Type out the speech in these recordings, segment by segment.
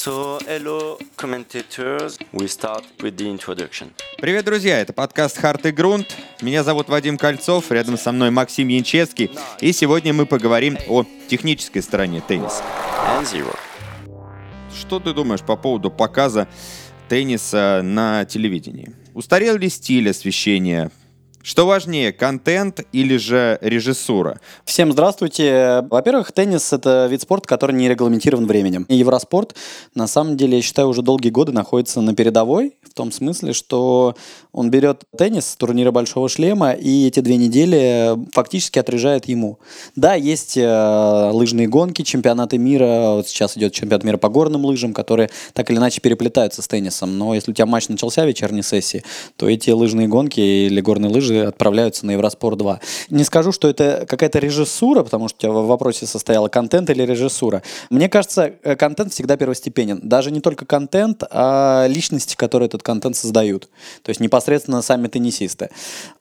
So, hello, commentators. We start with the introduction. Привет, друзья! Это подкаст «Харт и грунт». Меня зовут Вадим Кольцов, рядом со мной Максим Янчевский. И сегодня мы поговорим о технической стороне тенниса. And zero. Что ты думаешь по поводу показа тенниса на телевидении? Устарел ли стиль освещения? Что важнее, контент или же режиссура? Всем здравствуйте. Во-первых, теннис — это вид спорта, который не регламентирован временем. И Евроспорт, на самом деле, я считаю, уже долгие годы находится на передовой, в том смысле, что он берет теннис с турнира Большого Шлема, и эти две недели фактически отрежает ему. Да, есть э, лыжные гонки, чемпионаты мира, вот сейчас идет чемпионат мира по горным лыжам, которые так или иначе переплетаются с теннисом. Но если у тебя матч начался в вечерней сессии, то эти лыжные гонки или горные лыжи отправляются на Евроспорт 2. Не скажу, что это какая-то режиссура, потому что у тебя в вопросе состояло контент или режиссура. Мне кажется, э, контент всегда первостепенен. Даже не только контент, а личности, которые этот контент создают. То есть непосредственно сами теннисисты.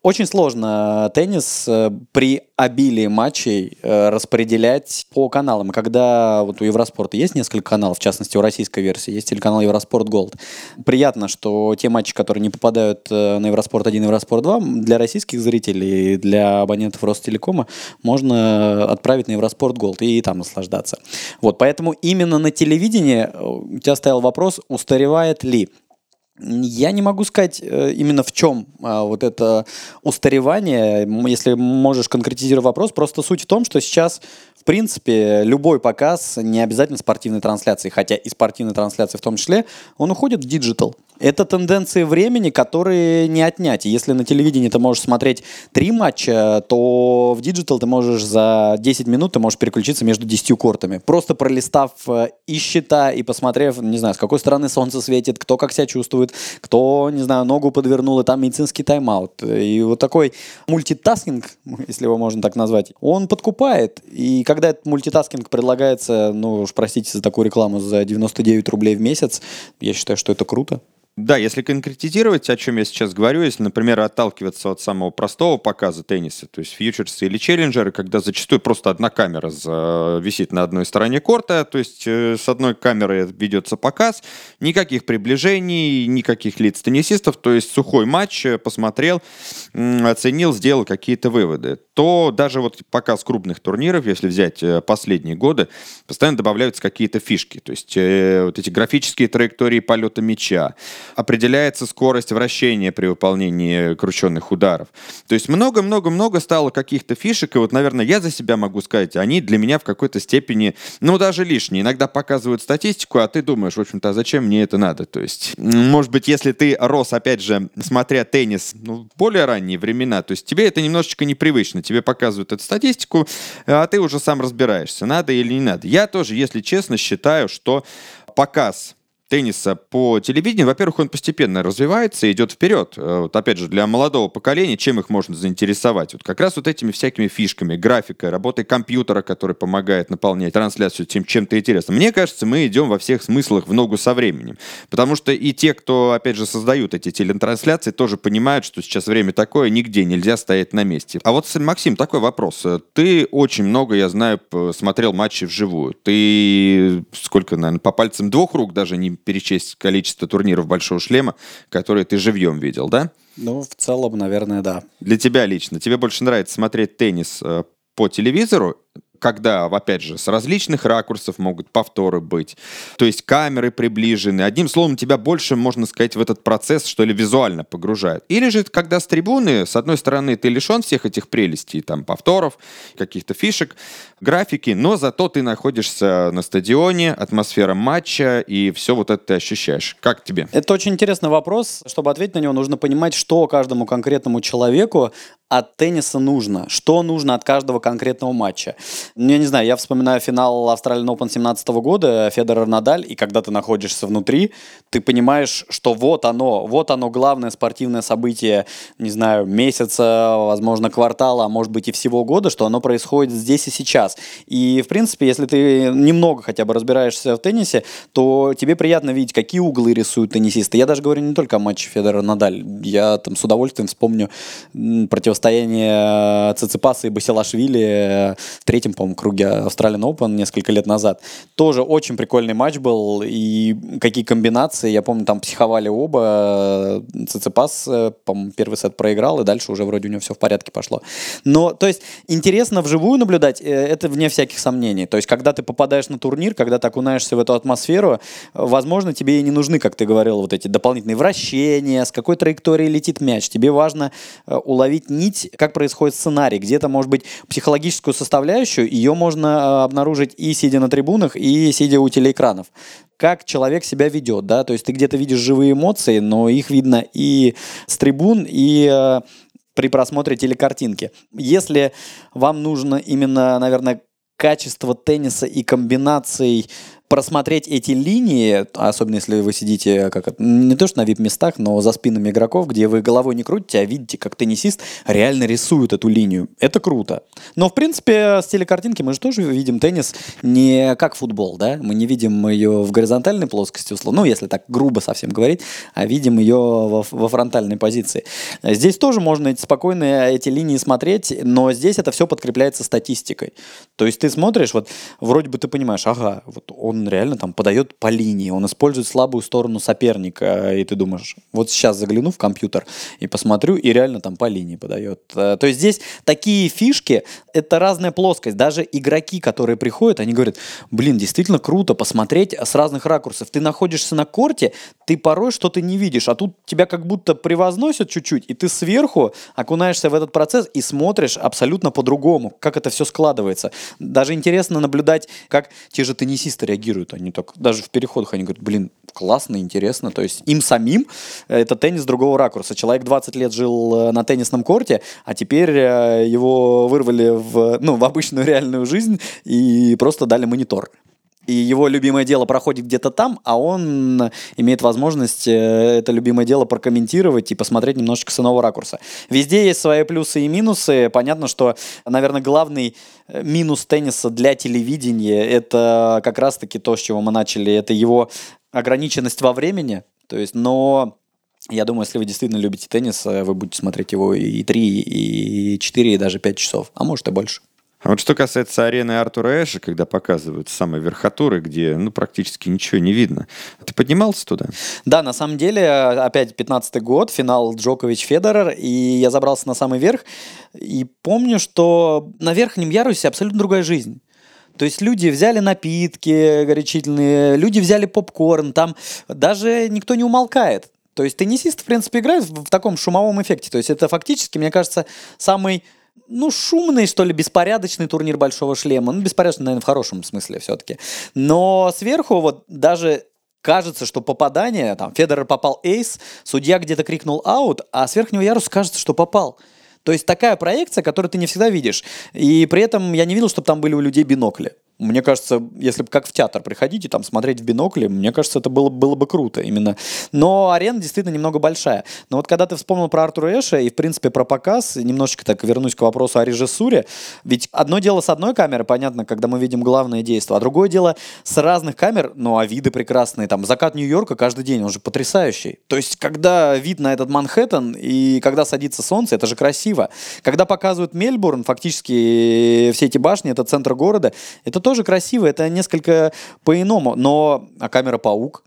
Очень сложно теннис э, при обилии матчей э, распределять по каналам. Когда вот у Евроспорта есть несколько каналов, в частности у российской версии, есть телеканал Евроспорт Голд. Приятно, что те матчи, которые не попадают на Евроспорт 1 и Евроспорт 2, для российских зрителей, для абонентов Ростелекома можно отправить на Eurosport Gold и там наслаждаться. Вот, поэтому именно на телевидении э, у тебя стоял вопрос, устаревает ли я не могу сказать э, именно в чем а, вот это устаревание. Если можешь конкретизировать вопрос, просто суть в том, что сейчас, в принципе, любой показ, не обязательно спортивной трансляции, хотя и спортивной трансляции в том числе, он уходит в digital. Это тенденции времени, которые не отнять. Если на телевидении ты можешь смотреть три матча, то в digital ты можешь за 10 минут ты можешь переключиться между 10 кортами. Просто пролистав э, и счета, и посмотрев, не знаю, с какой стороны солнце светит, кто как себя чувствует, кто, не знаю, ногу подвернул, и там медицинский тайм-аут. И вот такой multitasking, если его можно так назвать, он подкупает. И когда этот multitasking предлагается, ну уж простите за такую рекламу, за 99 рублей в месяц, я считаю, что это круто. Да, если конкретизировать, о чем я сейчас говорю, если, например, отталкиваться от самого простого показа тенниса, то есть фьючерсы или челленджеры, когда зачастую просто одна камера за... висит на одной стороне корта, то есть э, с одной камеры ведется показ, никаких приближений, никаких лиц теннисистов, то есть сухой матч, э, посмотрел, оценил, сделал какие-то выводы, то даже вот показ крупных турниров, если взять э, последние годы, постоянно добавляются какие-то фишки, то есть вот эти графические траектории полета мяча, определяется скорость вращения при выполнении крученных ударов. То есть много-много-много стало каких-то фишек, и вот, наверное, я за себя могу сказать, они для меня в какой-то степени, ну, даже лишние. Иногда показывают статистику, а ты думаешь, в общем-то, а зачем мне это надо? То есть, может быть, если ты рос, опять же, смотря теннис ну, более ранние времена, то есть тебе это немножечко непривычно, тебе показывают эту статистику, а ты уже сам разбираешься, надо или не надо. Я тоже, если честно, считаю, что показ тенниса по телевидению, во-первых, он постепенно развивается и идет вперед. Э, вот опять же, для молодого поколения, чем их можно заинтересовать? Вот как раз вот этими всякими фишками, графикой, работой компьютера, который помогает наполнять трансляцию тем, чем-то интересным. Мне кажется, мы идем во всех смыслах в ногу со временем. Потому что и те, кто, опять же, создают эти телетрансляции, тоже понимают, что сейчас время такое, нигде нельзя стоять на месте. А вот, Максим, такой вопрос. Ты очень много, я знаю, смотрел матчи вживую. Ты сколько, наверное, по пальцам двух рук даже не перечесть количество турниров Большого Шлема, которые ты живьем видел, да? Ну, в целом, наверное, да. Для тебя лично. Тебе больше нравится смотреть теннис э, по телевизору когда, опять же, с различных ракурсов могут повторы быть, то есть камеры приближены. Одним словом, тебя больше, можно сказать, в этот процесс, что ли, визуально погружают. Или же, когда с трибуны, с одной стороны, ты лишен всех этих прелестей, там, повторов, каких-то фишек, графики, но зато ты находишься на стадионе, атмосфера матча, и все вот это ты ощущаешь. Как тебе? Это очень интересный вопрос. Чтобы ответить на него, нужно понимать, что каждому конкретному человеку от тенниса нужно, что нужно от каждого конкретного матча. Ну, я не знаю, я вспоминаю финал Australian Open 17 года, Федерер Надаль, и когда ты находишься внутри, ты понимаешь, что вот оно, вот оно главное спортивное событие, не знаю, месяца, возможно, квартала, а может быть и всего года, что оно происходит здесь и сейчас. И, в принципе, если ты немного хотя бы разбираешься в теннисе, то тебе приятно видеть, какие углы рисуют теннисисты. Я даже говорю не только о матче Федерер Надаль, я там с удовольствием вспомню противостояние противостояние Циципаса и Басилашвили в третьем, по-моему, круге Australian Open несколько лет назад. Тоже очень прикольный матч был, и какие комбинации, я помню, там психовали оба. Циципас, по-моему, первый сет проиграл, и дальше уже вроде у него все в порядке пошло. Но, то есть, интересно вживую наблюдать, это вне всяких сомнений. То есть, когда ты попадаешь на турнир, когда ты окунаешься в эту атмосферу, возможно, тебе и не нужны, как ты говорил, вот эти дополнительные вращения, с какой траектории летит мяч. Тебе важно э, уловить нить, как происходит сценарий. Где-то, может быть, психологическую составляющую, ее можно э, обнаружить и сидя на трибунах, и сидя у телеэкранов как человек себя ведет, да, то есть ты где-то видишь живые эмоции, но их видно и с трибун, и э, при просмотре телекартинки. Если вам нужно именно, наверное, качество тенниса и комбинаций просмотреть эти линии, особенно если вы сидите как не то что на вип-местах, но за спинами игроков, где вы головой не крутите, а видите, как теннисист реально рисует эту линию. Это круто. Но, в принципе, с телекартинки мы же тоже видим теннис не как футбол, да? Мы не видим ее в горизонтальной плоскости, условно, ну, если так грубо совсем говорить, а видим ее во, во фронтальной позиции. Здесь тоже можно спокойно эти линии смотреть, но здесь это все подкрепляется статистикой. То есть ты смотришь, вот вроде бы ты понимаешь, ага, вот он он реально там подает по линии, он использует слабую сторону соперника, и ты думаешь, вот сейчас загляну в компьютер и посмотрю, и реально там по линии подает. Э, то есть здесь такие фишки, это разная плоскость. Даже игроки, которые приходят, они говорят, блин, действительно круто посмотреть с разных ракурсов. Ты находишься на корте, ты порой что-то не видишь, а тут тебя как будто превозносят чуть-чуть, и ты сверху окунаешься в этот процесс и смотришь абсолютно по-другому, как это все складывается. Даже интересно наблюдать, как те же теннисисты реагируют реагируют. Они так, даже в переходах, они говорят, блин, классно, интересно. То есть им самим это теннис другого ракурса. Человек 20 лет жил э, на теннисном корте, а теперь э, его вырвали в, ну, в обычную реальную жизнь и просто дали монитор и его любимое дело проходит где-то там, а он имеет возможность э, это любимое дело прокомментировать и посмотреть немножечко с иного ракурса. Везде есть свои плюсы и минусы. Понятно, что, наверное, главный э, минус тенниса для телевидения – это как раз-таки то, с чего мы начали, это его ограниченность во времени. То есть, но я думаю, если вы действительно любите теннис, э, вы будете смотреть его и 3, и 4, и даже 5 часов, а может и больше. А вот что касается арены Артура Эша, когда показывают самые верхотуры, где ну, практически ничего не видно, ты поднимался туда? Да, на самом деле, опять 15-й год, финал Джокович-Федерер, и я забрался на самый верх, и помню, что на верхнем ярусе абсолютно другая жизнь. То есть люди взяли напитки горячительные, люди взяли попкорн, там даже никто не умолкает. То есть теннисист, в принципе, играет в таком шумовом эффекте. То есть это фактически, мне кажется, самый ну, шумный, что ли, беспорядочный турнир Большого Шлема. Ну, беспорядочный, наверное, в хорошем смысле все-таки. Но сверху вот даже кажется, что попадание, там, Федорер попал эйс, судья где-то крикнул аут, а с верхнего яруса кажется, что попал. То есть такая проекция, которую ты не всегда видишь. И при этом я не видел, чтобы там были у людей бинокли. Мне кажется, если бы как в театр приходить и там смотреть в бинокли, мне кажется, это было, было бы круто именно. Но арена действительно немного большая. Но вот когда ты вспомнил про Артура Эша и, в принципе, про показ, немножечко так вернусь к вопросу о режиссуре. Ведь одно дело с одной камеры, понятно, когда мы видим главное действие, а другое дело с разных камер, ну, а виды прекрасные. Там закат Нью-Йорка каждый день, он же потрясающий. То есть, когда вид на этот Манхэттен и когда садится солнце, это же красиво. Когда показывают Мельбурн, фактически все эти башни, это центр города, это тоже красиво, это несколько по-иному. Но а камера «Паук»,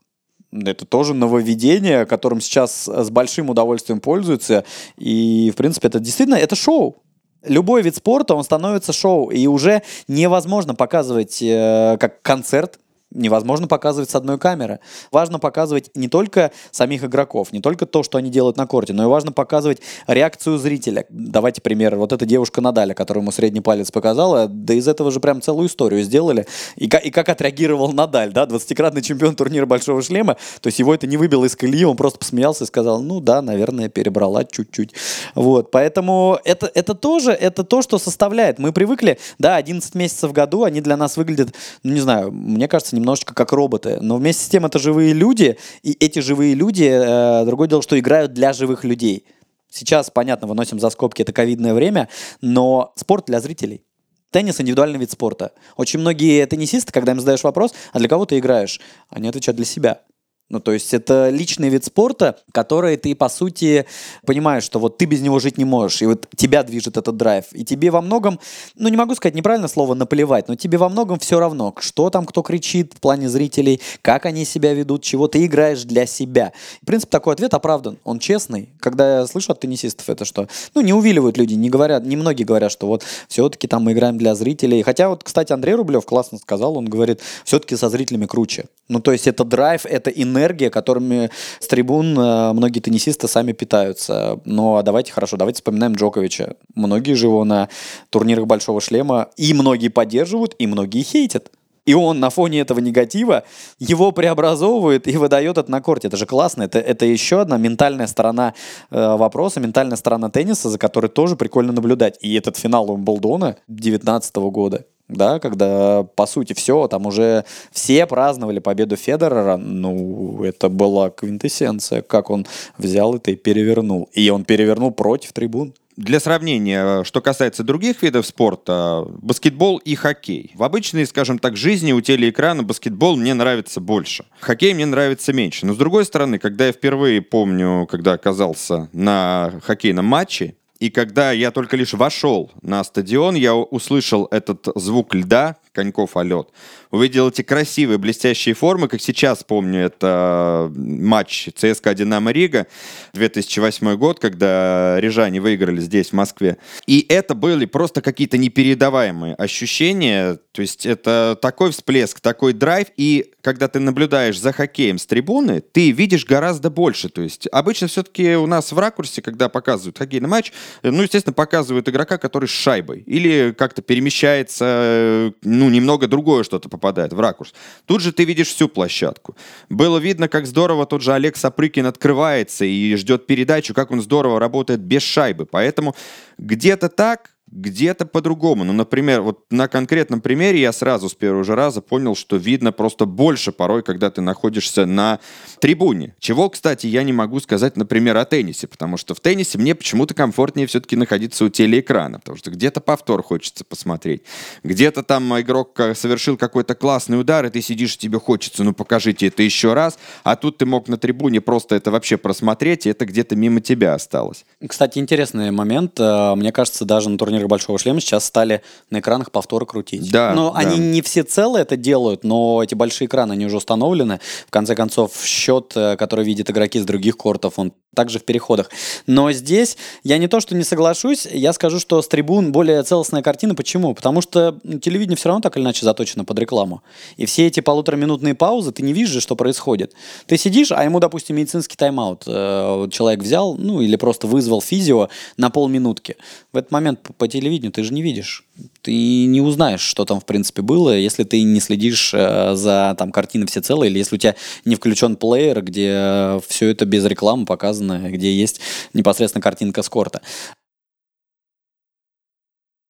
это тоже нововведение, которым сейчас с большим удовольствием пользуются. И, в принципе, это действительно это шоу. Любой вид спорта, он становится шоу. И уже невозможно показывать э, как концерт, невозможно показывать с одной камеры. Важно показывать не только самих игроков, не только то, что они делают на корте, но и важно показывать реакцию зрителя. Давайте пример. Вот эта девушка Надаля, которую ему средний палец показала, да из этого же прям целую историю сделали. И, как, и как отреагировал Надаль, да, 20-кратный чемпион турнира Большого Шлема, то есть его это не выбило из колеи, он просто посмеялся и сказал, ну да, наверное, перебрала чуть-чуть. Вот, поэтому это, это тоже, это то, что составляет. Мы привыкли, да, 11 месяцев в году, они для нас выглядят, ну не знаю, мне кажется, немножечко как роботы. Но вместе с тем это живые люди, и эти живые люди, э, другое дело, что играют для живых людей. Сейчас, понятно, выносим за скобки, это ковидное время, но спорт для зрителей. Теннис – индивидуальный вид спорта. Очень многие теннисисты, когда им задаешь вопрос, а для кого ты играешь, они отвечают для себя. Ну, то есть это личный вид спорта, который ты, по сути, понимаешь, что вот ты без него жить не можешь, и вот тебя движет этот драйв. И тебе во многом, ну, не могу сказать неправильно слово наплевать, но тебе во многом все равно, что там кто кричит в плане зрителей, как они себя ведут, чего ты играешь для себя. В принципе, такой ответ оправдан, он честный. Когда я слышу от теннисистов это, что, ну, не увиливают люди, не говорят, не многие говорят, что вот все-таки там мы играем для зрителей. Хотя вот, кстати, Андрей Рублев классно сказал, он говорит, все-таки со зрителями круче. Ну, то есть это драйв, это энергия, энергия, которыми с трибун э, многие теннисисты сами питаются. Но ну, а давайте хорошо, давайте вспоминаем Джоковича. Многие же его на турнирах Большого Шлема и многие поддерживают, и многие хейтят. И он на фоне этого негатива его преобразовывает и выдает это на корте. Это же классно. Это, это еще одна ментальная сторона э, вопроса, ментальная сторона тенниса, за которой тоже прикольно наблюдать. И этот финал Умблдона 2019 года да, когда, по сути, все, там уже все праздновали победу Федерера, ну, это была квинтэссенция, как он взял это и перевернул. И он перевернул против трибун. Для сравнения, что касается других видов спорта, баскетбол и хоккей. В обычной, скажем так, жизни у телеэкрана баскетбол мне нравится больше. Хоккей мне нравится меньше. Но с другой стороны, когда я впервые помню, когда оказался на хоккейном матче, и когда я только лишь вошел на стадион, я услышал этот звук льда, коньков о лед. Увидел эти красивые блестящие формы, как сейчас помню, это матч ЦСКА «Динамо Рига», 2008 год, когда рижане выиграли здесь, в Москве. И это были просто какие-то непередаваемые ощущения, то есть это такой всплеск, такой драйв, и когда ты наблюдаешь за хоккеем с трибуны, ты видишь гораздо больше. То есть обычно все-таки у нас в ракурсе, когда показывают хоккейный матч, ну, естественно, показывают игрока, который с шайбой. Или как-то перемещается, ну, немного другое что-то попадает в ракурс. Тут же ты видишь всю площадку. Было видно, как здорово тот же Олег Сапрыкин открывается и ждет передачу, как он здорово работает без шайбы. Поэтому где-то так где-то по-другому. Ну, например, вот на конкретном примере я сразу с первого же раза понял, что видно просто больше порой, когда ты находишься на трибуне. Чего, кстати, я не могу сказать, например, о теннисе, потому что в теннисе мне почему-то комфортнее все-таки находиться у телеэкрана, потому что где-то повтор хочется посмотреть, где-то там игрок совершил какой-то классный удар, и ты сидишь, тебе хочется, ну покажите это еще раз, а тут ты мог на трибуне просто это вообще просмотреть, и это где-то мимо тебя осталось. Кстати, интересный момент. Э, мне кажется, даже на турнире Большого Шлема сейчас стали на экранах повторы крутить. Да, но да. они не все целые это делают, но эти большие экраны, они уже установлены. В конце концов, счет, э, который видят игроки с других кортов, он также в переходах. Но здесь я не то, что не соглашусь, я скажу, что с трибун более целостная картина. Почему? Потому что телевидение все равно так или иначе заточено под рекламу. И все эти полутораминутные паузы, ты не видишь, что происходит. Ты сидишь, а ему, допустим, медицинский тайм-аут э, человек взял, ну или просто вызвал физио на полминутки. В этот момент по телевидению ты же не видишь. Ты не узнаешь, что там в принципе было, если ты не следишь э, за там картиной всецело, или если у тебя не включен плеер, где все это без рекламы показано, где есть непосредственно картинка с корта.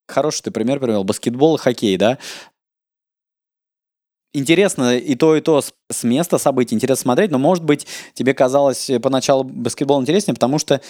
Хороший ты пример привел. Баскетбол и хоккей, да? Интересно и то, и то с места событий интересно смотреть, но, может быть, тебе казалось поначалу баскетбол интереснее, потому что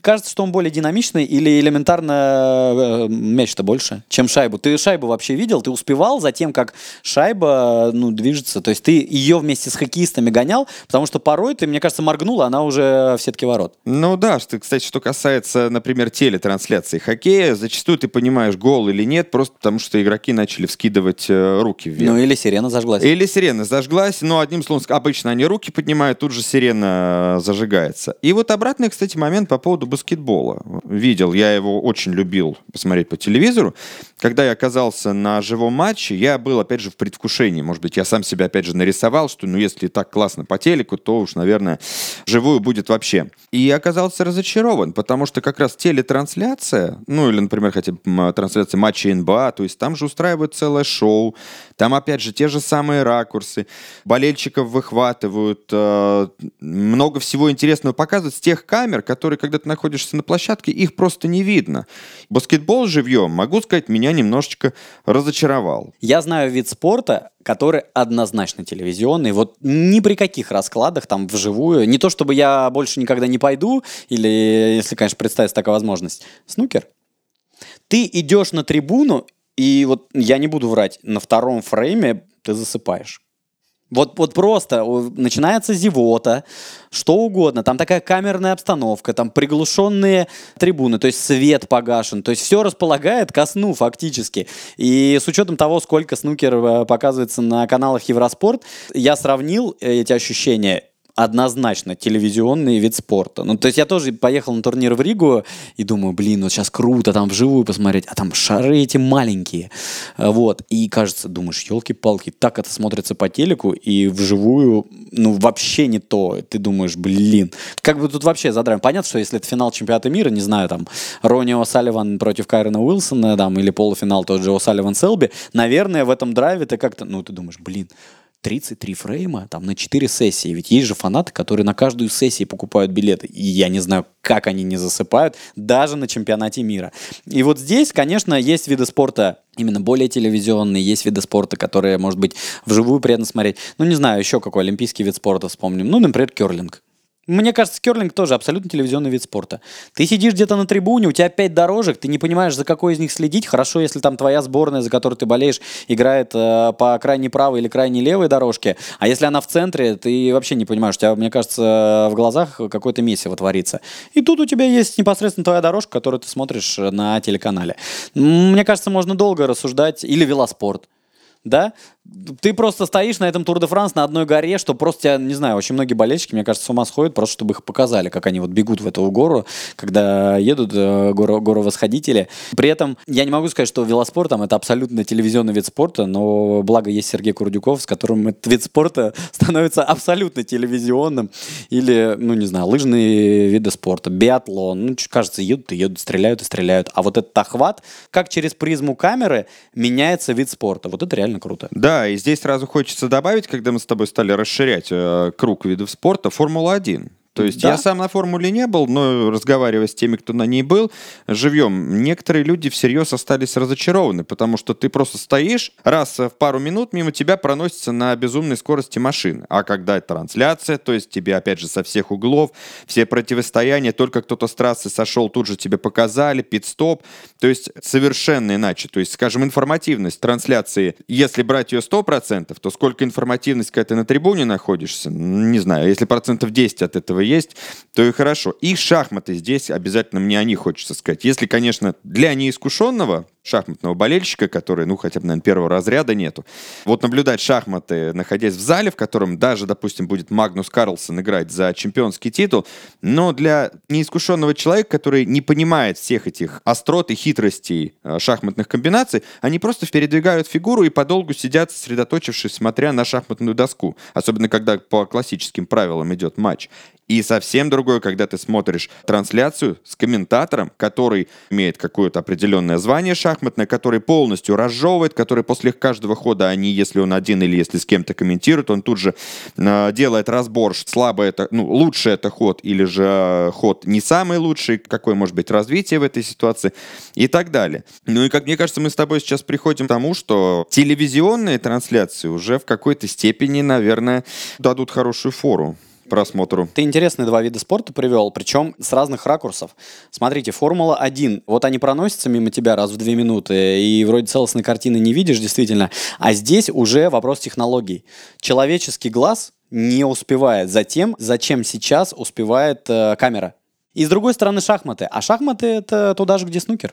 кажется, что он более динамичный или элементарно э, мяч-то больше, чем шайбу. Ты шайбу вообще видел? Ты успевал за тем, как шайба ну, движется? То есть ты ее вместе с хоккеистами гонял, потому что порой ты, мне кажется, моргнула, она уже в сетке ворот. Ну да, что, кстати, что касается, например, телетрансляции хоккея, зачастую ты понимаешь, гол или нет, просто потому что игроки начали вскидывать э, руки вверх. Ну или сирена зажглась. Или сирена зажглась, но одним словом, обычно они руки поднимают, тут же сирена э, зажигается. И вот обратный, кстати, момент по поводу баскетбола. Видел, я его очень любил посмотреть по телевизору. Когда я оказался на живом матче, я был, опять же, в предвкушении. Может быть, я сам себя, опять же, нарисовал, что, ну, если так классно по телеку, то уж, наверное, живую будет вообще. И оказался разочарован, потому что как раз телетрансляция, ну, или, например, хотя бы трансляция матча НБА, то есть там же устраивают целое шоу, там, опять же, те же самые ракурсы, болельщиков выхватывают, э, много всего интересного показывают с тех камер, которые, когда ты находишься на площадке, их просто не видно. Баскетбол живьем, могу сказать, меня немножечко разочаровал. Я знаю вид спорта, который однозначно телевизионный. Вот ни при каких раскладах там вживую. Не то, чтобы я больше никогда не пойду, или, если, конечно, представится такая возможность. Снукер. Ты идешь на трибуну, и вот я не буду врать, на втором фрейме ты засыпаешь. Вот, вот просто начинается зевота, что угодно. Там такая камерная обстановка, там приглушенные трибуны, то есть свет погашен. То есть все располагает ко сну фактически. И с учетом того, сколько снукер э, показывается на каналах Евроспорт, я сравнил эти ощущения однозначно телевизионный вид спорта. Ну, то есть я тоже поехал на турнир в Ригу и думаю, блин, вот сейчас круто там вживую посмотреть, а там шары эти маленькие. А, вот. И кажется, думаешь, елки-палки, так это смотрится по телеку и вживую, ну, вообще не то. Ты думаешь, блин, как бы тут вообще задраем. Понятно, что если это финал чемпионата мира, не знаю, там, Рони О'Салливан против Кайрона Уилсона, там, или полуфинал тот же О'Салливан Селби, наверное, в этом драйве ты как-то, ну, ты думаешь, блин, 33 фрейма там на 4 сессии. Ведь есть же фанаты, которые на каждую сессию покупают билеты. И я не знаю, как они не засыпают, даже на чемпионате мира. И вот здесь, конечно, есть виды спорта именно более телевизионные, есть виды спорта, которые, может быть, вживую приятно смотреть. Ну, не знаю, еще какой олимпийский вид спорта вспомним. Ну, например, керлинг. Мне кажется, керлинг тоже абсолютно телевизионный вид спорта. Ты сидишь где-то на трибуне, у тебя пять дорожек, ты не понимаешь, за какой из них следить. Хорошо, если там твоя сборная, за которую ты болеешь, играет э, по крайней правой или крайней левой дорожке. А если она в центре, ты вообще не понимаешь. У тебя, мне кажется, в глазах какое-то месиво творится. И тут у тебя есть непосредственно твоя дорожка, которую ты смотришь на телеканале. Мне кажется, можно долго рассуждать. Или велоспорт да, ты просто стоишь на этом Тур де Франс на одной горе, что просто тебя, не знаю, очень многие болельщики, мне кажется, с ума сходят, просто чтобы их показали, как они вот бегут в эту гору, когда едут э, гору, гору восходители. При этом я не могу сказать, что велоспорт там это абсолютно телевизионный вид спорта, но благо есть Сергей Курдюков, с которым этот вид спорта становится абсолютно телевизионным. Или, ну не знаю, лыжные виды спорта, биатлон, ну кажется, едут и едут, стреляют и стреляют. А вот этот охват, как через призму камеры меняется вид спорта. Вот это реально круто. Да, и здесь сразу хочется добавить, когда мы с тобой стали расширять э, круг видов спорта, Формула-1. То есть да. я сам на формуле не был, но разговаривая с теми, кто на ней был, живем, некоторые люди всерьез остались разочарованы, потому что ты просто стоишь, раз в пару минут мимо тебя проносится на безумной скорости машины. А когда трансляция, то есть тебе опять же со всех углов, все противостояния, только кто-то с трассы сошел, тут же тебе показали, пит-стоп. То есть совершенно иначе. То есть, скажем, информативность трансляции, если брать ее 100%, то сколько информативность, когда ты на трибуне находишься, не знаю, если процентов 10 от этого есть, то и хорошо. И шахматы здесь обязательно мне о них хочется сказать. Если, конечно, для неискушенного шахматного болельщика, который, ну, хотя бы, наверное, первого разряда нету. Вот наблюдать шахматы, находясь в зале, в котором даже, допустим, будет Магнус Карлсон играть за чемпионский титул, но для неискушенного человека, который не понимает всех этих острот и хитростей э, шахматных комбинаций, они просто передвигают фигуру и подолгу сидят, сосредоточившись, смотря на шахматную доску. Особенно, когда по классическим правилам идет матч. И совсем другое, когда ты смотришь трансляцию с комментатором, который имеет какое-то определенное звание шахматное, который полностью разжевывает, который после каждого хода, а не если он один или если с кем-то комментирует, он тут же э, делает разбор, слабо это, ну, лучше это ход или же э, ход не самый лучший, какое может быть развитие в этой ситуации и так далее. Ну и как мне кажется, мы с тобой сейчас приходим к тому, что телевизионные трансляции уже в какой-то степени, наверное, дадут хорошую фору просмотру. Ты интересные два вида спорта привел, причем с разных ракурсов. Смотрите, Формула-1, вот они проносятся мимо тебя раз в две минуты, и вроде целостной картины не видишь, действительно. А здесь уже вопрос технологий. Человеческий глаз не успевает за тем, зачем сейчас успевает э, камера. И с другой стороны шахматы. А шахматы это туда же, где снукер.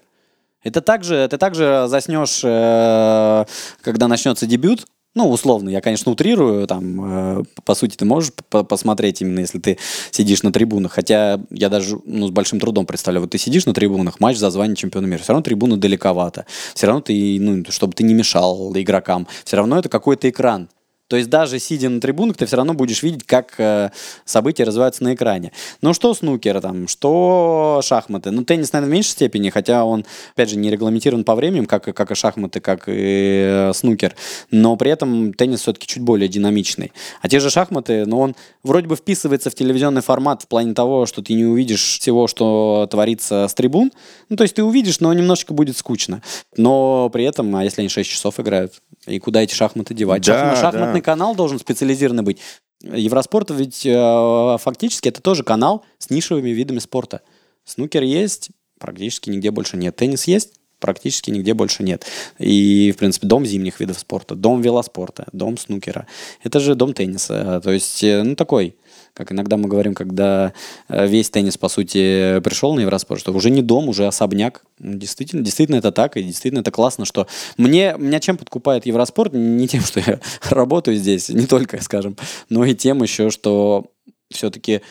Это также, ты также заснешь, э, когда начнется дебют, ну, условно, я, конечно, утрирую, там, э, по сути, ты можешь посмотреть именно, если ты сидишь на трибунах, хотя я даже, ну, с большим трудом представляю, вот ты сидишь на трибунах, матч за звание чемпиона мира, все равно трибуны далековато, все равно ты, ну, чтобы ты не мешал игрокам, все равно это какой-то экран, то есть даже сидя на трибунах, ты все равно будешь видеть, как э, события развиваются на экране. Ну что снукер там, что шахматы. Ну теннис, наверное, в меньшей степени, хотя он, опять же, не регламентирован по времени, как, как и шахматы, как и э, снукер. Но при этом теннис все-таки чуть более динамичный. А те же шахматы, ну он вроде бы вписывается в телевизионный формат в плане того, что ты не увидишь всего, что творится с трибун. Ну то есть ты увидишь, но немножечко будет скучно. Но при этом, а если они 6 часов играют, и куда эти шахматы девать? Да, Шахматный да. Канал должен специализированный быть. Евроспорт ведь э, фактически это тоже канал с нишевыми видами спорта. Снукер есть, практически нигде больше нет. Теннис есть, практически нигде больше нет. И, в принципе, дом зимних видов спорта, дом велоспорта, дом снукера. Это же дом тенниса. То есть, э, ну, такой как иногда мы говорим, когда э, весь теннис, по сути, пришел на Евроспорт, что уже не дом, уже особняк. Ну, действительно, действительно это так, и действительно это классно, что мне, меня чем подкупает Евроспорт? Не тем, что я работаю здесь, не только, скажем, но и тем еще, что все-таки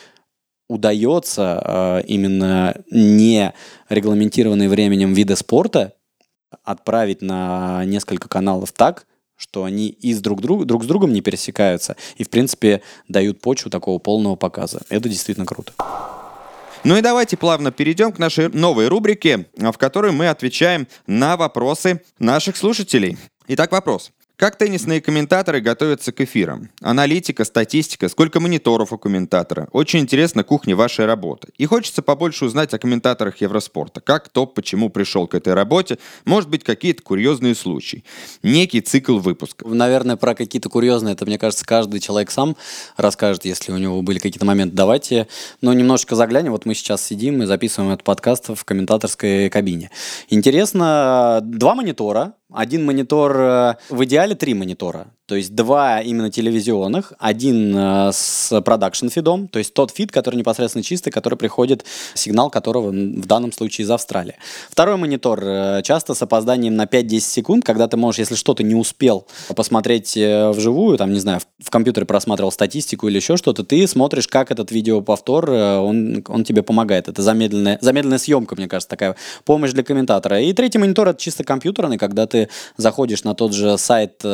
удается э, именно не регламентированные временем виды спорта отправить на несколько каналов так, что они и с друг, друг, друг с другом не пересекаются и, в принципе, дают почву такого полного показа. Это действительно круто. Ну и давайте плавно перейдем к нашей новой рубрике, в которой мы отвечаем на вопросы наших слушателей. Итак, вопрос. Как теннисные комментаторы готовятся к эфирам? Аналитика, статистика, сколько мониторов у комментатора? Очень интересна кухня вашей работы. И хочется побольше узнать о комментаторах Евроспорта. Как, кто, почему пришел к этой работе? Может быть, какие-то курьезные случаи. Некий цикл выпусков. Наверное, про какие-то курьезные, это, мне кажется, каждый человек сам расскажет, если у него были какие-то моменты. Давайте, ну, немножечко заглянем. Вот мы сейчас сидим и записываем этот подкаст в комментаторской кабине. Интересно, два монитора, один монитор, э, в идеале три монитора. То есть два именно телевизионных, один э, с продакшн фидом, то есть тот фид, который непосредственно чистый, который приходит, сигнал которого в данном случае из Австралии. Второй монитор э, часто с опозданием на 5-10 секунд, когда ты можешь, если что-то не успел посмотреть э, вживую, там, не знаю, в, в компьютере просматривал статистику или еще что-то, ты смотришь, как этот видеоповтор, он, он тебе помогает. Это замедленная, замедленная съемка, мне кажется, такая помощь для комментатора. И третий монитор это чисто компьютерный, когда ты заходишь на тот же сайт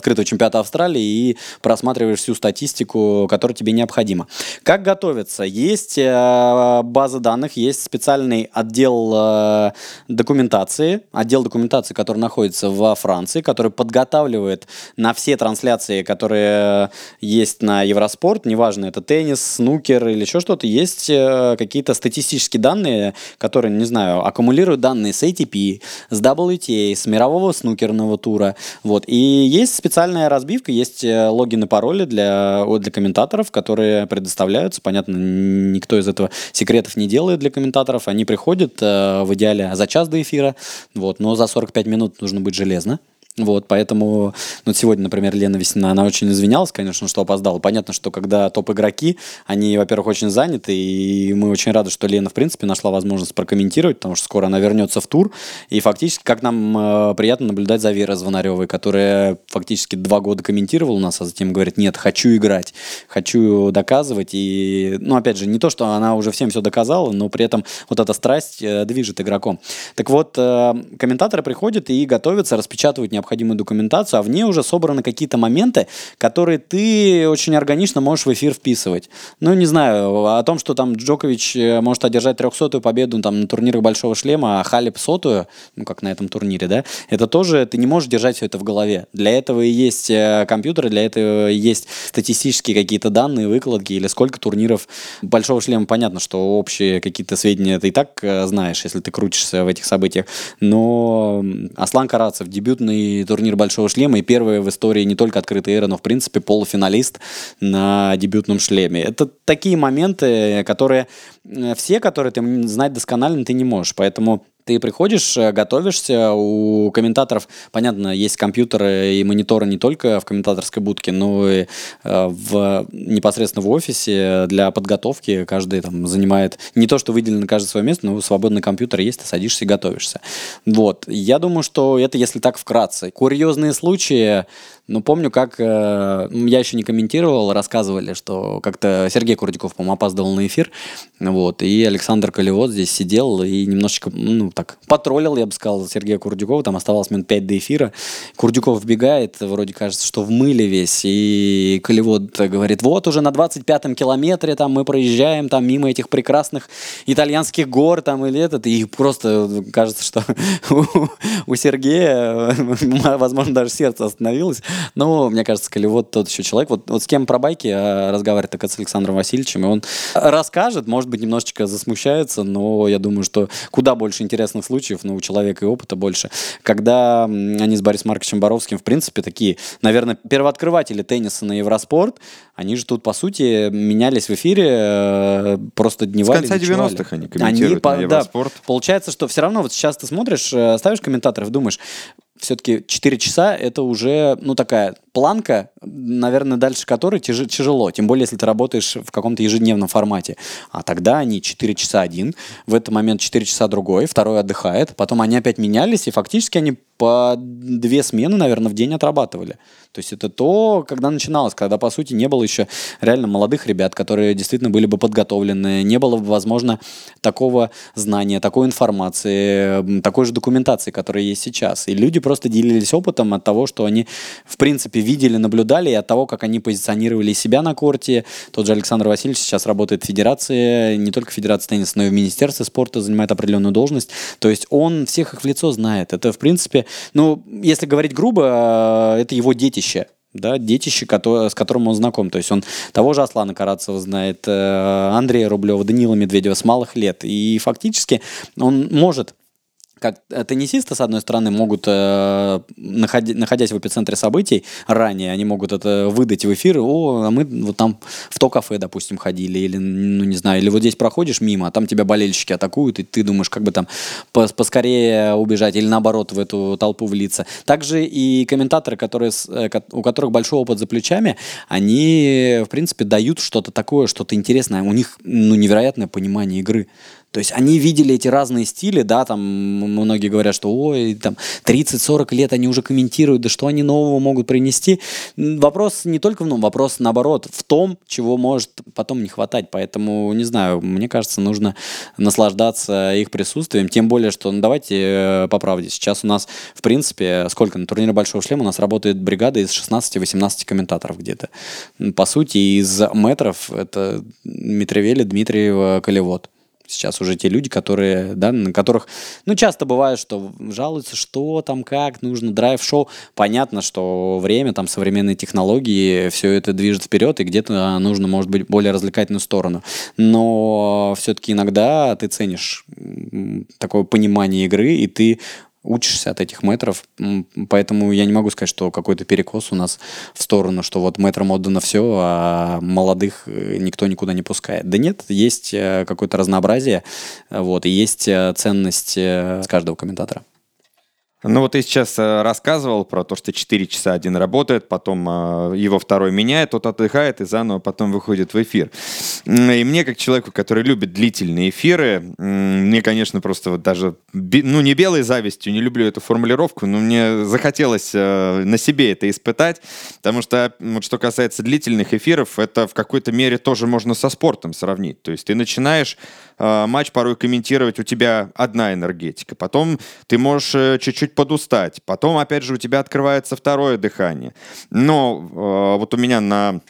открытого чемпионата Австралии и просматриваешь всю статистику, которая тебе необходима. Как готовиться? Есть э, база данных, есть специальный отдел э, документации, отдел документации, который находится во Франции, который подготавливает на все трансляции, которые есть на Евроспорт, неважно, это теннис, снукер или еще что-то, есть э, какие-то статистические данные, которые, не знаю, аккумулируют данные с ATP, с WTA, с мирового снукерного тура. Вот. И есть специальная разбивка, есть э, логины, пароли для, для комментаторов, которые предоставляются. Понятно, никто из этого секретов не делает для комментаторов. Они приходят э, в идеале за час до эфира, вот, но за 45 минут нужно быть железно. Вот, поэтому, ну, сегодня, например, Лена Весна, она очень извинялась, конечно, что опоздала. Понятно, что когда топ-игроки, они, во-первых, очень заняты, и мы очень рады, что Лена, в принципе, нашла возможность прокомментировать, потому что скоро она вернется в тур. И фактически, как нам э, приятно наблюдать за Верой Звонаревой, которая фактически два года комментировала у нас, а затем говорит, нет, хочу играть, хочу доказывать. И, ну, опять же, не то, что она уже всем все доказала, но при этом вот эта страсть э, движет игроком. Так вот, э, комментаторы приходят и готовятся, распечатывать необходимую документацию, а в ней уже собраны какие-то моменты, которые ты очень органично можешь в эфир вписывать. Ну, не знаю, о том, что там Джокович э, может одержать трехсотую победу там, на турнирах Большого Шлема, а Халип сотую, ну, как на этом турнире, да, это тоже ты не можешь держать все это в голове. Для этого и есть э, компьютеры, для этого и есть статистические какие-то данные, выкладки, или сколько турниров Большого Шлема. Понятно, что общие какие-то сведения ты и так э, знаешь, если ты крутишься в этих событиях. Но Аслан Карацев, дебютный турнир Большого Шлема и первый в истории не только открытый эра, но в принципе полуфиналист на дебютном шлеме. Это такие моменты, которые э, все, которые ты знать досконально ты не можешь. Поэтому ты приходишь, э, готовишься, у комментаторов, понятно, есть компьютеры и мониторы не только в комментаторской будке, но и э, в, непосредственно в офисе для подготовки. Каждый там занимает не то, что выделено каждое свое место, но свободный компьютер есть, ты садишься и готовишься. Вот. Я думаю, что это если так вкратце. Курьезные случаи, ну, помню, как э, я еще не комментировал, рассказывали, что как-то Сергей Курдиков, по-моему, опаздывал на эфир, вот, и Александр Колевод здесь сидел и немножечко, ну, так, потроллил, я бы сказал, Сергея Курдюкова, там оставалось минут 5 до эфира. Курдюков вбегает, вроде кажется, что в мыле весь, и Колевод говорит, вот уже на 25-м километре там мы проезжаем там мимо этих прекрасных итальянских гор там или этот, и просто кажется, что у, у Сергея, возможно, даже сердце остановилось Ну, мне кажется, Колевод тот еще человек. Вот, вот с кем про байки э, разговаривает, так это с Александром Васильевичем, и он расскажет, может быть, немножечко засмущается, но я думаю, что куда больше интересных случаев, но у человека и опыта больше. Когда они с Борисом Марковичем Боровским, в принципе, такие, наверное, первооткрыватели тенниса на Евроспорт, они же тут, по сути, менялись в эфире, э, просто дневали. С конца 90-х они комментируют они, на Евроспорт. Да, получается, что все равно вот сейчас ты смотришь, э, ставишь комментаторов, думаешь, все-таки 4 часа это уже, ну, такая планка, наверное, дальше которой тяж- тяжело. Тем более, если ты работаешь в каком-то ежедневном формате. А тогда они 4 часа один, в этот момент 4 часа другой, второй отдыхает, потом они опять менялись, и фактически они по две смены, наверное, в день отрабатывали. То есть это то, когда начиналось, когда, по сути, не было еще реально молодых ребят, которые действительно были бы подготовлены, не было бы, возможно, такого знания, такой информации, такой же документации, которая есть сейчас. И люди просто делились опытом от того, что они, в принципе, видели, наблюдали, и от того, как они позиционировали себя на корте. Тот же Александр Васильевич сейчас работает в Федерации, не только в Федерации тенниса, но и в Министерстве спорта, занимает определенную должность. То есть он всех их в лицо знает. Это, в принципе, ну, если говорить грубо, это его детище да, детище, с которым он знаком. То есть он того же Аслана Карацева знает, э, Андрея Рублева, Данила Медведева с малых лет. И фактически он может как э, теннисисты, с одной стороны, могут, э, находясь в эпицентре событий ранее, они могут это выдать в эфир, о, а мы вот там в то кафе, допустим, ходили, или, ну, не знаю, или вот здесь проходишь мимо, а там тебя болельщики атакуют, и ты думаешь, как бы там поскорее убежать, или наоборот, в эту толпу влиться. Также и комментаторы, которые, э, у которых большой опыт за плечами, они, в принципе, дают что-то такое, что-то интересное, у них, ну, невероятное понимание игры. То есть они видели эти разные стили, да, там многие говорят, что ой, там 30-40 лет они уже комментируют, да что они нового могут принести. Вопрос не только в новом, вопрос наоборот, в том, чего может потом не хватать. Поэтому, не знаю, мне кажется, нужно наслаждаться их присутствием. Тем более, что, ну давайте э, по правде, сейчас у нас, в принципе, сколько на турнире Большого Шлема у нас работает бригада из 16-18 комментаторов где-то. По сути, из метров это Митревели, Дмитриева, Колевод сейчас уже те люди, которые, да, на которых, ну, часто бывает, что жалуются, что там, как, нужно драйв-шоу. Понятно, что время, там, современные технологии, все это движет вперед, и где-то нужно, может быть, более развлекательную сторону. Но все-таки иногда ты ценишь такое понимание игры, и ты учишься от этих метров, поэтому я не могу сказать, что какой-то перекос у нас в сторону, что вот метрам отдано все, а молодых э, никто никуда не пускает. Да нет, есть э, какое-то разнообразие, вот, и есть э, ценность с каждого комментатора. Ну вот ты сейчас э, рассказывал про то, что 4 часа один работает, потом э, его второй меняет, тот отдыхает и заново потом выходит в эфир. И мне, как человеку, который любит длительные эфиры, мне, конечно, просто вот даже, ну не белой завистью, не люблю эту формулировку, но мне захотелось э, на себе это испытать, потому что вот что касается длительных эфиров, это в какой-то мере тоже можно со спортом сравнить. То есть ты начинаешь матч порой комментировать, у тебя одна энергетика, потом ты можешь чуть-чуть чуть подустать. Потом, опять же, у тебя открывается второе дыхание. Но э, вот у меня на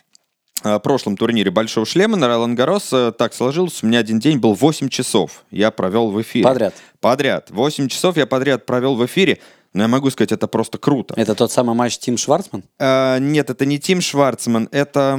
э, прошлом турнире Большого Шлема на Ролан Гарос э, так сложилось, у меня один день был 8 часов я провел в эфире. Подряд? Подряд. 8 часов я подряд провел в эфире. Но я могу сказать, это просто круто. Это тот самый матч Тим Шварцман? А, нет, это не Тим Шварцман, это я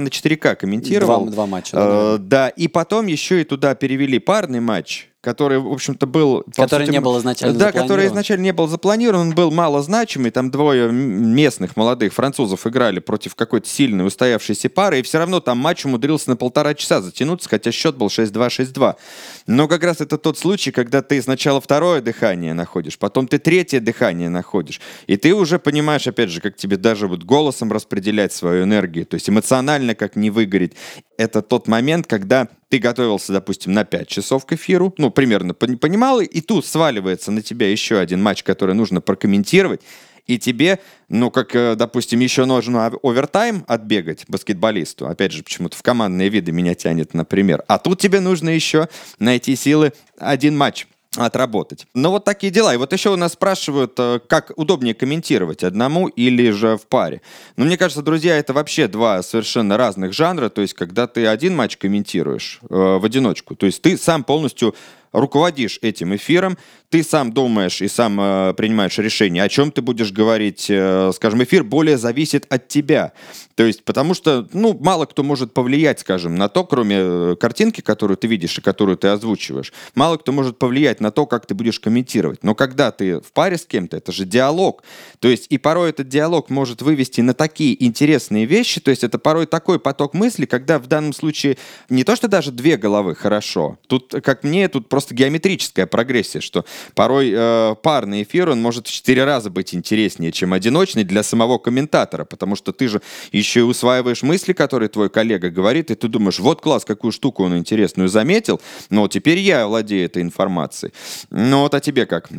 на 4К комментировал. Два, два матча. А, да, да, и потом еще и туда перевели парный матч который, в общем-то, был... Который сути, не был изначально Да, который изначально не был запланирован, он был мало значимый, там двое местных молодых французов играли против какой-то сильной устоявшейся пары, и все равно там матч умудрился на полтора часа затянуться, хотя счет был 6-2, 6-2. Но как раз это тот случай, когда ты сначала второе дыхание находишь, потом ты третье дыхание находишь, и ты уже понимаешь, опять же, как тебе даже вот голосом распределять свою энергию, то есть эмоционально как не выгореть. Это тот момент, когда ты готовился, допустим, на 5 часов к эфиру, ну, примерно понимал, и тут сваливается на тебя еще один матч, который нужно прокомментировать, и тебе, ну, как, э, допустим, еще нужно овертайм отбегать баскетболисту, опять же, почему-то в командные виды меня тянет, например, а тут тебе нужно еще найти силы один матч отработать. Но вот такие дела. И вот еще у нас спрашивают, э, как удобнее комментировать, одному или же в паре. Но мне кажется, друзья, это вообще два совершенно разных жанра. То есть, когда ты один матч комментируешь э, в одиночку, то есть ты сам полностью руководишь этим эфиром, ты сам думаешь и сам э, принимаешь решение, о чем ты будешь говорить, э, скажем, эфир более зависит от тебя. То есть, потому что, ну, мало кто может повлиять, скажем, на то, кроме э, картинки, которую ты видишь и которую ты озвучиваешь. Мало кто может повлиять на то, как ты будешь комментировать. Но когда ты в паре с кем-то, это же диалог. То есть, и порой этот диалог может вывести на такие интересные вещи, то есть это порой такой поток мысли, когда в данном случае не то, что даже две головы хорошо, тут, как мне, тут просто геометрическая прогрессия, что порой э, парный эфир, он может в четыре раза быть интереснее, чем одиночный для самого комментатора, потому что ты же еще и усваиваешь мысли, которые твой коллега говорит, и ты думаешь, вот класс, какую штуку он интересную заметил, но теперь я владею этой информацией. Ну вот, а тебе как?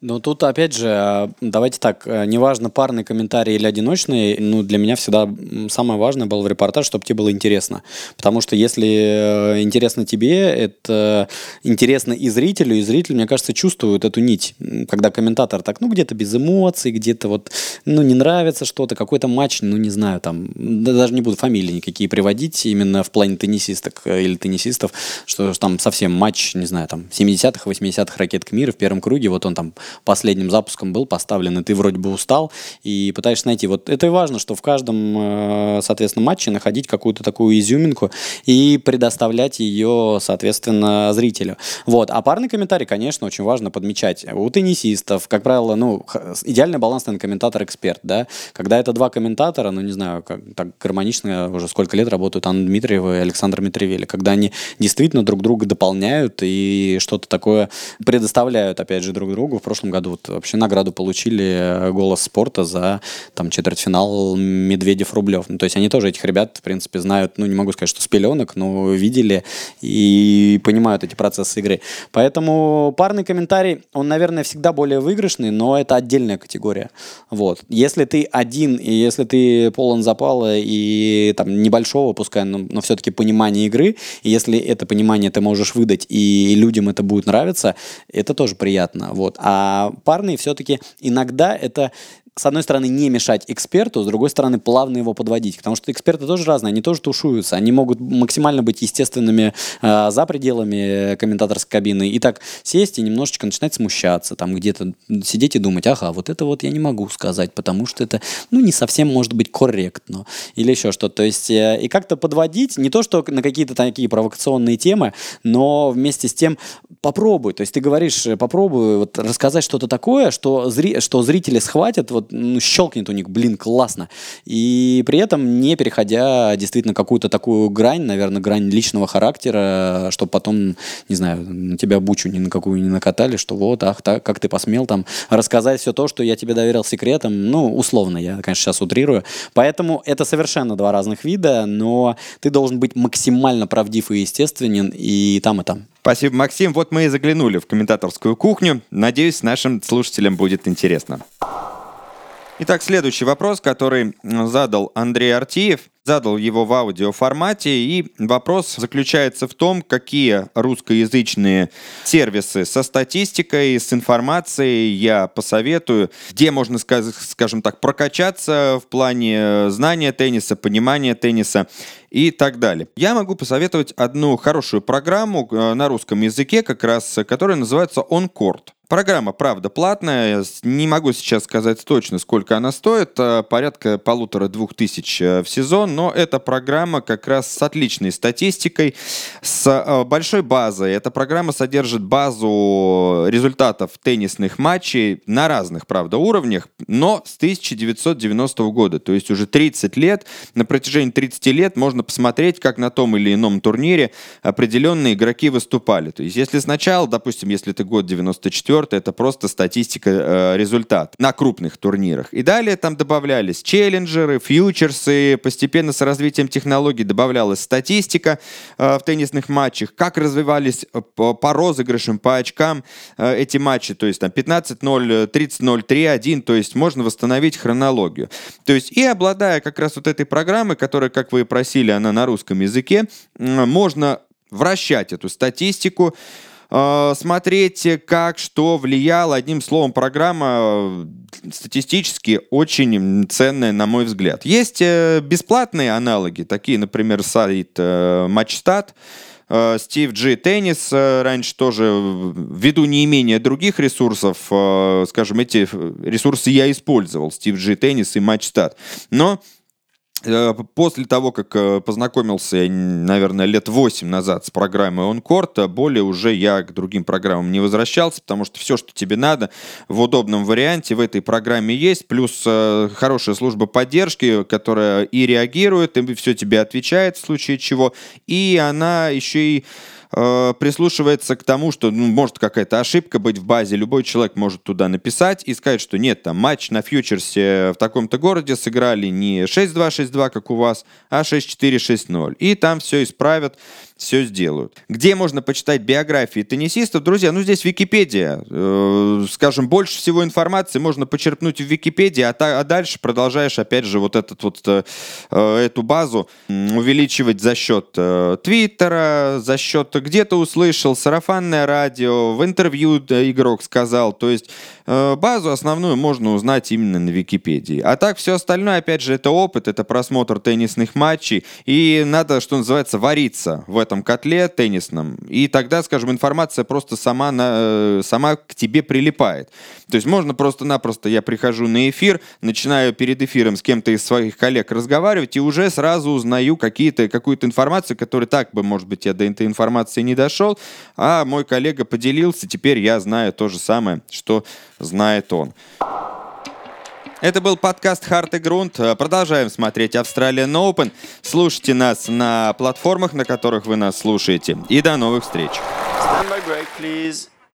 Ну, тут, опять же, а, давайте так, э, неважно, парный комментарий или одиночный, ну, для меня всегда самое важное было в репортаж, чтобы тебе было интересно. Потому что если э, интересно тебе, это интересно и зрителю, и зритель, мне кажется, чувствует эту нить. Когда комментатор так, ну, где-то без эмоций, где-то вот, ну, не нравится что-то, какой-то матч, ну, не знаю, там, да, даже не буду фамилии никакие приводить, именно в плане теннисисток э, или теннисистов, что там совсем матч, не знаю, там, 70-х, 80-х ракеток мира в первом круге, вот он там последним запуском был поставлен, и ты вроде бы устал, и пытаешься найти. Вот это и важно, что в каждом, э, соответственно, матче находить какую-то такую изюминку и предоставлять ее, соответственно, зрителю. Вот. А парный комментарий, конечно, очень важно подмечать. У теннисистов, как правило, ну, идеальный баланс, наверное, комментатор-эксперт, да, когда это два комментатора, ну, не знаю, как, так гармонично уже сколько лет работают Анна Дмитриева и Александр Митревели, когда они действительно друг друга дополняют и что-то такое предоставляют, опять же, друг другу. В прошлом прошлом году вот вообще награду получили э, «Голос спорта» за там четвертьфинал Медведев-Рублев. Ну, то есть они тоже, этих ребят, в принципе, знают, ну, не могу сказать, что с пеленок, но видели и понимают эти процессы игры. Поэтому парный комментарий, он, наверное, всегда более выигрышный, но это отдельная категория. Вот. Если ты один, и если ты полон запала и там небольшого, пускай, но, но все-таки понимания игры, и если это понимание ты можешь выдать, и людям это будет нравиться, это тоже приятно. Вот. А а парные все-таки иногда это с одной стороны, не мешать эксперту, с другой стороны, плавно его подводить. Потому что эксперты тоже разные, они тоже тушуются. Они могут максимально быть естественными э, за пределами комментаторской кабины. И так сесть и немножечко начинать смущаться. Там где-то сидеть и думать, ага, вот это вот я не могу сказать, потому что это, ну, не совсем может быть корректно. Или еще что-то. То есть, э, и как-то подводить, не то, что на какие-то такие провокационные темы, но вместе с тем попробуй. То есть ты говоришь, попробуй вот рассказать что-то такое, что, зри что зрители схватят, вот ну, щелкнет у них, блин, классно. И при этом не переходя действительно какую-то такую грань, наверное, грань личного характера, чтобы потом, не знаю, на тебя бучу ни на какую не накатали, что вот, ах, так, как ты посмел там рассказать все то, что я тебе доверил секретом. Ну, условно, я, конечно, сейчас утрирую. Поэтому это совершенно два разных вида, но ты должен быть максимально правдив и естественен и там, и там. Спасибо, Максим. Вот мы и заглянули в комментаторскую кухню. Надеюсь, нашим слушателям будет интересно. Итак, следующий вопрос, который задал Андрей Артиев, задал его в аудиоформате, и вопрос заключается в том, какие русскоязычные сервисы со статистикой, с информацией я посоветую, где можно, скажем так, прокачаться в плане знания тенниса, понимания тенниса и так далее. Я могу посоветовать одну хорошую программу э, на русском языке, как раз, которая называется On Court. Программа, правда, платная. Не могу сейчас сказать точно, сколько она стоит. Э, порядка полутора-двух тысяч э, в сезон. Но эта программа как раз с отличной статистикой, с э, большой базой. Эта программа содержит базу результатов теннисных матчей на разных, правда, уровнях, но с 1990 года. То есть уже 30 лет. На протяжении 30 лет можно посмотреть, как на том или ином турнире определенные игроки выступали. То есть если сначала, допустим, если это год 94 четвертое это просто статистика э, результат на крупных турнирах. И далее там добавлялись челленджеры, фьючерсы, постепенно с развитием технологий добавлялась статистика э, в теннисных матчах, как развивались э, по, розыгрышам, по очкам э, эти матчи, то есть там 15-0, 30-0, 3-1, то есть можно восстановить хронологию. То есть и обладая как раз вот этой программой, которая, как вы и просили, она на русском языке, можно вращать эту статистику, смотреть, как что влияло. Одним словом, программа э, статистически очень ценная, на мой взгляд. Есть э, бесплатные аналоги, такие, например, сайт Матчстат, Э, Стив Джи Теннис э, раньше тоже, э, ввиду неимения других ресурсов, э, скажем, эти ресурсы я использовал. Стив Джи Теннис и Матчстат. Но Э, после того, как э, познакомился, наверное, лет 8 назад с программой OnCourt, э, более уже я к другим программам не возвращался, потому что все, что тебе надо, в удобном варианте в этой программе есть, плюс хорошая служба поддержки, которая и реагирует, и все тебе отвечает в случае чего, и она еще и э, прислушивается к тому, что ну, может какая-то ошибка быть в базе, любой человек может туда написать и сказать, что нет, там матч на фьючерсе в таком-то городе сыграли не 6-2-6-2, как у вас, а 6-4-6-0. И там все исправят все сделают. Где можно почитать биографии теннисистов? Друзья, ну здесь Википедия. Э, скажем, больше всего информации можно почерпнуть в Википедии, а, та, а дальше продолжаешь, опять же, вот, этот, вот э, э эту базу увеличивать за счет Твиттера, за счет где-то услышал, сарафанное радио, в интервью игрок сказал. То есть базу основную можно узнать именно на Википедии. А так все остальное, опять же, это опыт, это просмотр теннисных матчей, и надо, что называется, вариться в этом котле теннисном, и тогда, скажем, информация просто сама, на, э, сама к тебе прилипает. То есть можно просто-напросто, я прихожу на эфир, начинаю перед эфиром с кем-то из своих коллег разговаривать, и уже сразу узнаю какие-то, какую-то информацию, которая так бы, может быть, я до этой информации не дошел, а мой коллега поделился, теперь я знаю то же самое, что знает он. Это был подкаст Харт и Грунт. Продолжаем смотреть Australian Open. Слушайте нас на платформах, на которых вы нас слушаете. И до новых встреч. Stand by break, please.